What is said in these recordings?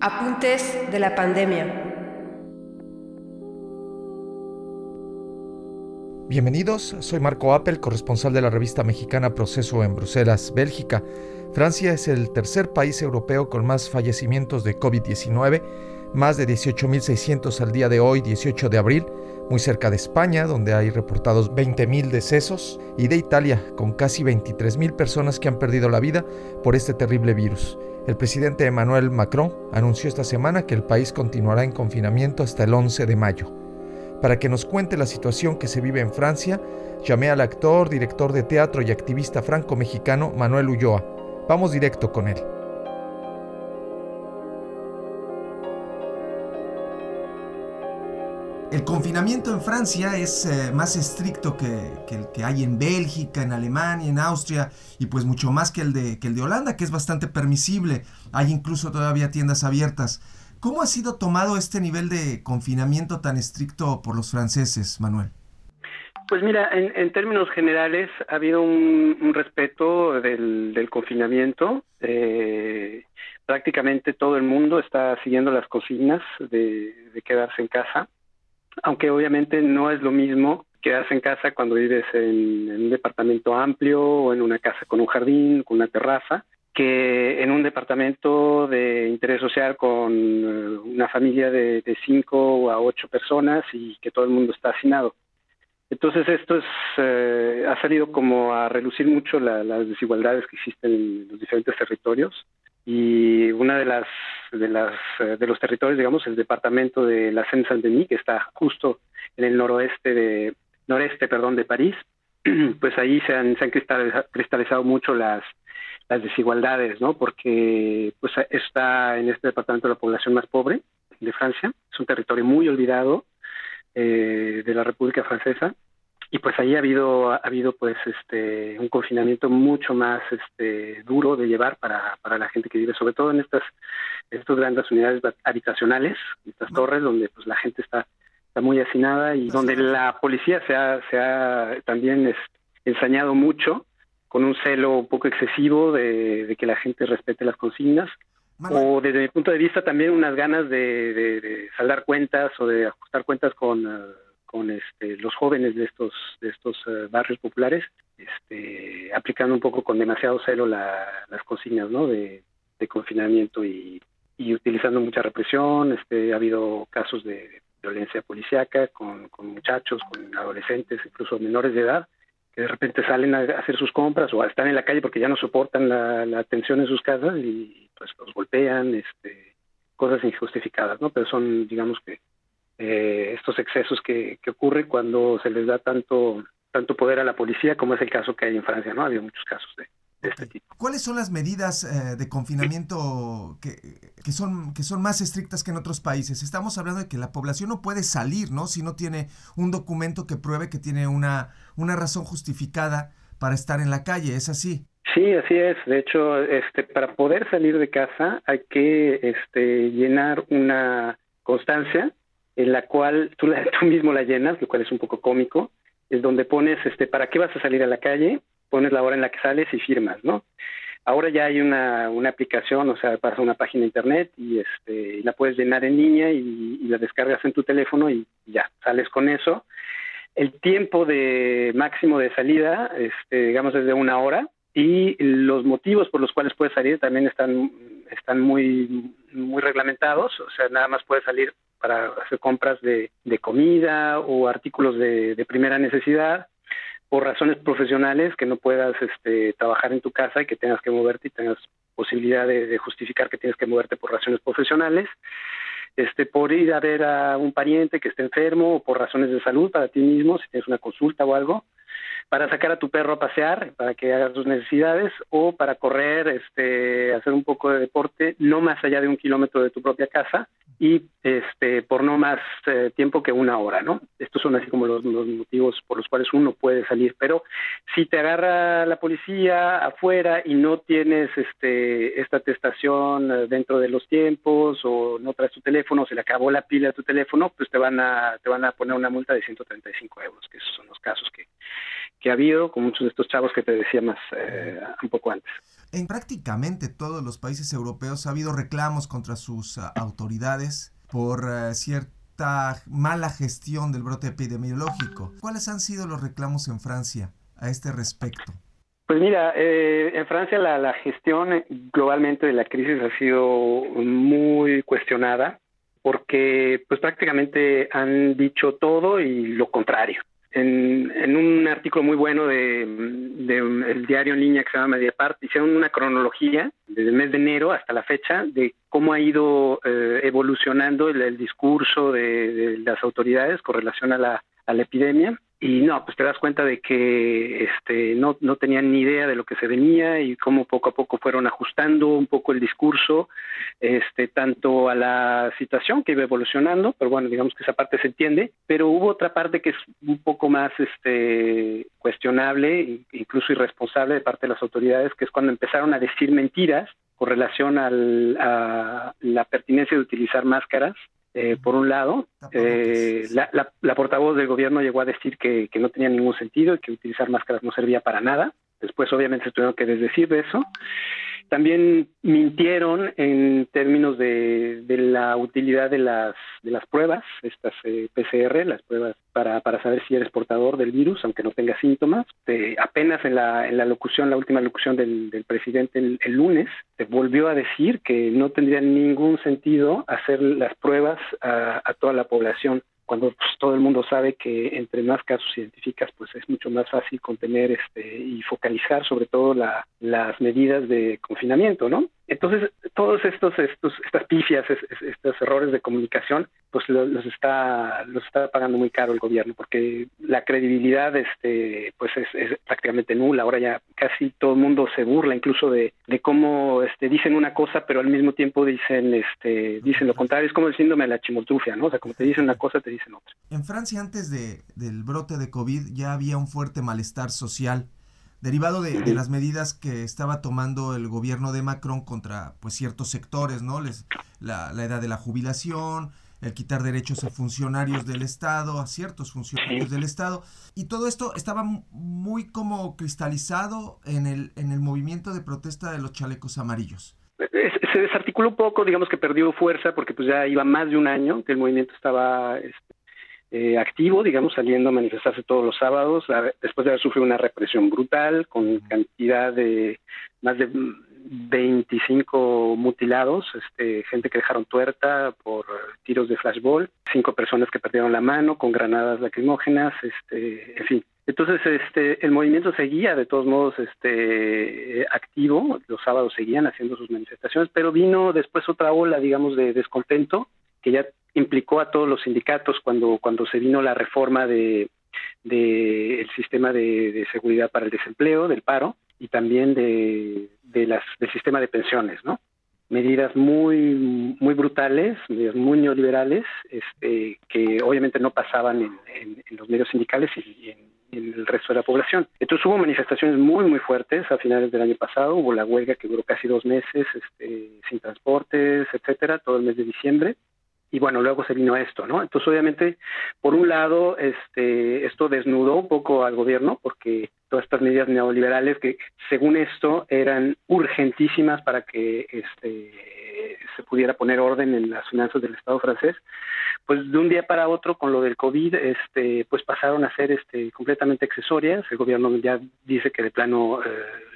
Apuntes de la pandemia. Bienvenidos, soy Marco Appel, corresponsal de la revista mexicana Proceso en Bruselas, Bélgica. Francia es el tercer país europeo con más fallecimientos de COVID-19, más de 18.600 al día de hoy, 18 de abril, muy cerca de España, donde hay reportados 20.000 decesos, y de Italia, con casi 23.000 personas que han perdido la vida por este terrible virus. El presidente Emmanuel Macron anunció esta semana que el país continuará en confinamiento hasta el 11 de mayo. Para que nos cuente la situación que se vive en Francia, llamé al actor, director de teatro y activista franco-mexicano Manuel Ulloa. Vamos directo con él. El confinamiento en Francia es eh, más estricto que, el que hay en Bélgica, en Alemania, en Austria y pues mucho más que el, de, que el de Holanda, que es bastante permisible. Hay incluso todavía tiendas abiertas. ¿Cómo ha sido tomado este nivel de confinamiento tan estricto por los franceses, Manuel? Pues mira, en, términos generales ha habido un, respeto del, confinamiento. Eh, prácticamente todo el mundo está siguiendo las consignas de, quedarse en casa, aunque obviamente no es lo mismo quedarse en casa cuando vives en, un departamento amplio o en una casa con un jardín, con una terraza, que en un departamento de interés social con eh, una familia de, cinco a ocho personas y que todo el mundo está hacinado. Entonces esto es, eh, ha salido como a relucir mucho las desigualdades que existen en los diferentes territorios y una de las de las eh, de los territorios, digamos, el departamento de la Seine-Saint-Denis que está justo en el noroeste de noreste, perdón, de París, pues ahí se han, han cristalizado mucho las las desigualdades, ¿no? Porque pues está en este departamento la población más pobre de Francia, es un territorio muy olvidado eh, de la República Francesa y pues ahí ha habido ha habido pues este un confinamiento mucho más este duro de llevar para, para la gente que vive sobre todo en estas estas grandes unidades habitacionales estas torres donde pues la gente está está muy hacinada y donde la policía se ha se ha también ensañado mucho con un celo un poco excesivo de, que la gente respete las consignas. O desde mi punto de vista también unas ganas de, saldar cuentas o de ajustar cuentas con, con este, los jóvenes de estos, de estos eh, barrios populares, este, aplicando un poco con demasiado celo las consignas de, confinamiento y, utilizando mucha represión. Este, ha habido casos de violencia policíaca con, con muchachos, con adolescentes, incluso menores de edad, que de repente salen a hacer sus compras o están en la calle porque ya no soportan la, la atención en sus casas y pues los golpean, este, cosas injustificadas, ¿no? Pero son, digamos que, eh, estos excesos que, que ocurren cuando se les da tanto tanto poder a la policía como es el caso que hay en Francia, ¿no? Ha habido muchos casos de, este tipo. ¿Cuáles son las medidas eh, de confinamiento que, que, son, que son más estrictas que en otros países? Estamos hablando de que la población no puede salir, ¿no? Si no tiene un documento que pruebe que tiene una, una razón justificada para estar en la calle, ¿es así? Sí, así es. De hecho, este, para poder salir de casa hay que este, llenar una constancia en la cual tú, tú mismo la llenas, lo cual es un poco cómico, es donde pones este, para qué vas a salir a la calle, pones la hora en la que sales y firmas, ¿no? Ahora ya hay una, una aplicación, o sea, para una página de internet y este la puedes llenar en línea y, la descargas en tu teléfono y ya, sales con eso. El tiempo de máximo de salida, este, digamos, es de una hora y los motivos por los cuales puedes salir también están, están muy, muy reglamentados, o sea, nada más puedes salir para hacer compras de, de comida o artículos de, de primera necesidad por razones profesionales que no puedas este, trabajar en tu casa y que tengas que moverte y tengas posibilidad de, justificar que tienes que moverte por razones profesionales, este, por ir a ver a un pariente que esté enfermo o por razones de salud para ti mismo, si tienes una consulta o algo, para sacar a tu perro a pasear, para que haga sus necesidades, o para correr, este, hacer un poco de deporte, no más allá de un kilómetro de tu propia casa, y este por no más eh, tiempo que una hora, ¿no? Estos son así como los, motivos por los cuales uno puede salir, pero si te agarra la policía afuera y no tienes este esta atestación eh, dentro de los tiempos o no traes tu teléfono, se le acabó la pila de tu teléfono, pues te van a te van a poner una multa de 135 euros, que esos son los casos que que ha habido con muchos de estos chavos que te decía más eh, un poco antes. En prácticamente todos los países europeos ha habido reclamos contra sus uh, autoridades por uh, cierta mala gestión del brote epidemiológico. ¿Cuáles han sido los reclamos en Francia a este respecto? Pues mira, eh, en Francia la, la, gestión globalmente de la crisis ha sido muy cuestionada porque pues prácticamente han dicho todo y lo contrario. En, en un artículo muy bueno de, de el diario en línea que se llama Mediapart, hicieron una cronología desde el mes de enero hasta la fecha de cómo ha ido eh, evolucionando el, discurso de, de, las autoridades con relación a la, a la epidemia y no, pues te das cuenta de que este, no, no tenían ni idea de lo que se venía y cómo poco a poco fueron ajustando un poco el discurso, este, tanto a la situación que iba evolucionando, pero bueno, digamos que esa parte se entiende, pero hubo otra parte que es un poco más este, cuestionable, incluso irresponsable de parte de las autoridades, que es cuando empezaron a decir mentiras con relación al, a la pertinencia de utilizar máscaras eh, por un lado, eh, la, la, la, portavoz del gobierno llegó a decir que, que, no tenía ningún sentido y que utilizar máscaras no servía para nada. Después, obviamente, se tuvieron que desdecir de eso. También mintieron en términos de, de la utilidad de las, de las pruebas, estas eh, PCR, las pruebas para, para saber si eres portador del virus, aunque no tengas síntomas. Eh, apenas en la, en la locución, la última locución del, presidente el, el, lunes, se volvió a decir que no tendría ningún sentido hacer las pruebas a toda la población cuando pues, todo el mundo sabe que entre más casos identificas, pues es mucho más fácil contener este y focalizar sobre todo la, las medidas de confinamiento, ¿no? Entonces, todos estos, estos estas pifias, es, es, estos errores de comunicación, pues los, los, está los está pagando muy caro el gobierno, porque la credibilidad este pues es, es, prácticamente nula. Ahora ya casi todo el mundo se burla incluso de, de cómo este dicen una cosa, pero al mismo tiempo dicen este dicen lo contrario. Es como el síndrome de la chimoltrufia, ¿no? O sea, como te dicen una cosa, te dicen otra. En Francia, antes de, del brote de COVID, ya había un fuerte malestar social derivado de, de, las medidas que estaba tomando el gobierno de Macron contra pues ciertos sectores, ¿no? Les, la, la, edad de la jubilación, el quitar derechos a funcionarios del Estado, a ciertos funcionarios del Estado, y todo esto estaba muy como cristalizado en el, en el movimiento de protesta de los chalecos amarillos. Se desarticuló un poco, digamos que perdió fuerza porque pues ya iba más de un año que el movimiento estaba este, eh, activo, digamos, saliendo a manifestarse todos los sábados, a, después de haber sufrido una represión brutal con cantidad de más de 25 mutilados, este, gente que dejaron tuerta por tiros de flashball, cinco personas que perdieron la mano con granadas lacrimógenas, este, en fin. Entonces, este, el movimiento seguía de todos modos este, activo, los sábados seguían haciendo sus manifestaciones, pero vino después otra ola, digamos, de descontento que ya implicó a todos los sindicatos cuando, cuando se vino la reforma de, de el sistema de, seguridad para el desempleo, del paro, y también de, de las, del sistema de pensiones, ¿no? Medidas muy, muy brutales, medidas muy neoliberales, este, que obviamente no pasaban en los medios sindicales y en, en, el resto de la población. Entonces hubo manifestaciones muy, muy fuertes a finales del año pasado, hubo la huelga que duró casi dos meses, este, sin transportes, etcétera, todo el mes de diciembre, y bueno, luego se vino esto, ¿no? Entonces, obviamente, por un lado, este, esto desnudó un poco al gobierno, porque todas estas medidas neoliberales que, según esto, eran urgentísimas para que este, se pudiera poner orden en las finanzas del Estado francés, pues de un día para otro, con lo del COVID, este, pues pasaron a ser este, completamente accesorias. El gobierno ya dice que de plano eh,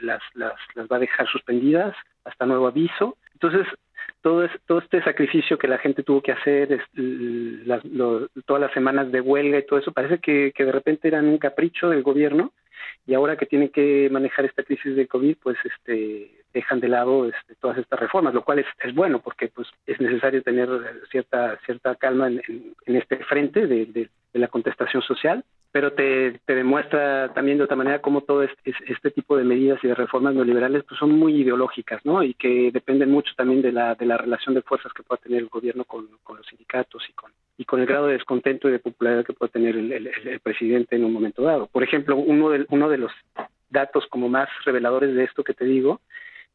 las, las, las va a dejar suspendidas hasta nuevo aviso. Entonces, todo, es, todo este sacrificio que la gente tuvo que hacer, las, lo, todas las semanas de huelga y todo eso, parece que, que de repente eran un capricho del gobierno y ahora que tienen que manejar esta crisis de COVID, pues este dejan de lado este, todas estas reformas, lo cual es, es, bueno porque pues es necesario tener cierta cierta calma en, en, en este frente de, de, de, la contestación social, pero te, demuestra también de otra manera cómo todo este, este, tipo de medidas y de reformas neoliberales pues son muy ideológicas, ¿no? Y que dependen mucho también de la de la relación de fuerzas que pueda tener el gobierno con, con los sindicatos y con y con el grado de descontento y de popularidad que puede tener el presidente en un momento dado. Por ejemplo, uno de, uno de los datos como más reveladores de esto que te digo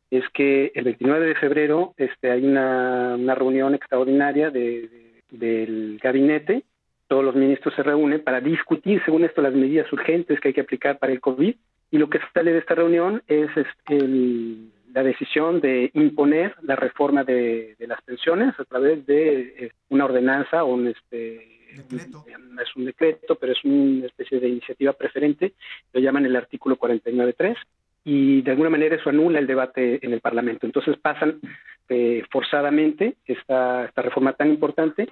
es que el 29 de febrero este, hay una, una reunión extraordinaria de, de, del gabinete todos los ministros se reúnen para discutir, según esto, las medidas urgentes que hay que aplicar para el COVID. Y lo que sale de esta reunión es la decisión de imponer la reforma de, las pensiones a través de eh, una ordenanza o un este, decreto. es un decreto, pero es una especie de iniciativa preferente, lo llaman el artículo 49.3 y de alguna manera eso anula el debate en el Parlamento. Entonces pasan eh, forzadamente esta, esta reforma tan importante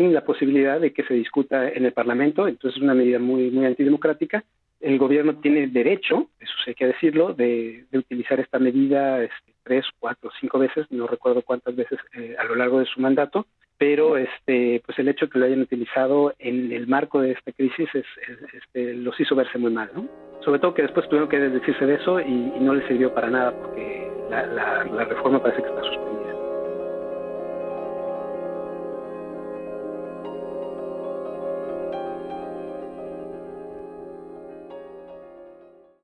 sin la posibilidad de que se discuta en el Parlamento. Entonces es una medida muy, muy antidemocrática. El gobierno tiene derecho, eso sí hay que decirlo, de, utilizar esta medida este, tres, cuatro, cinco veces, no recuerdo cuántas veces eh, a lo largo de su mandato, pero este, pues el hecho de que lo hayan utilizado en el marco de esta crisis es, este, los hizo verse muy mal, ¿no? Sobre todo que después tuvieron que desdecirse de eso y, no les sirvió para nada porque la, la reforma parece que está suspendida.